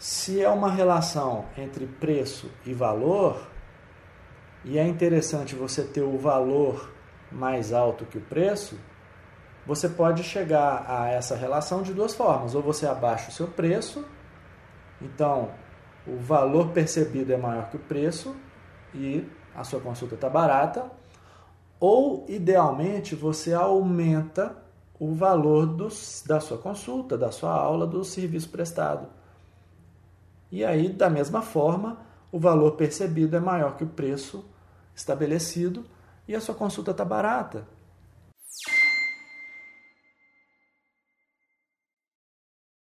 Se é uma relação entre preço e valor, e é interessante você ter o valor mais alto que o preço, você pode chegar a essa relação de duas formas. Ou você abaixa o seu preço, então o valor percebido é maior que o preço e a sua consulta está barata, ou idealmente você aumenta o valor dos, da sua consulta, da sua aula, do serviço prestado. E aí, da mesma forma, o valor percebido é maior que o preço estabelecido e a sua consulta está barata.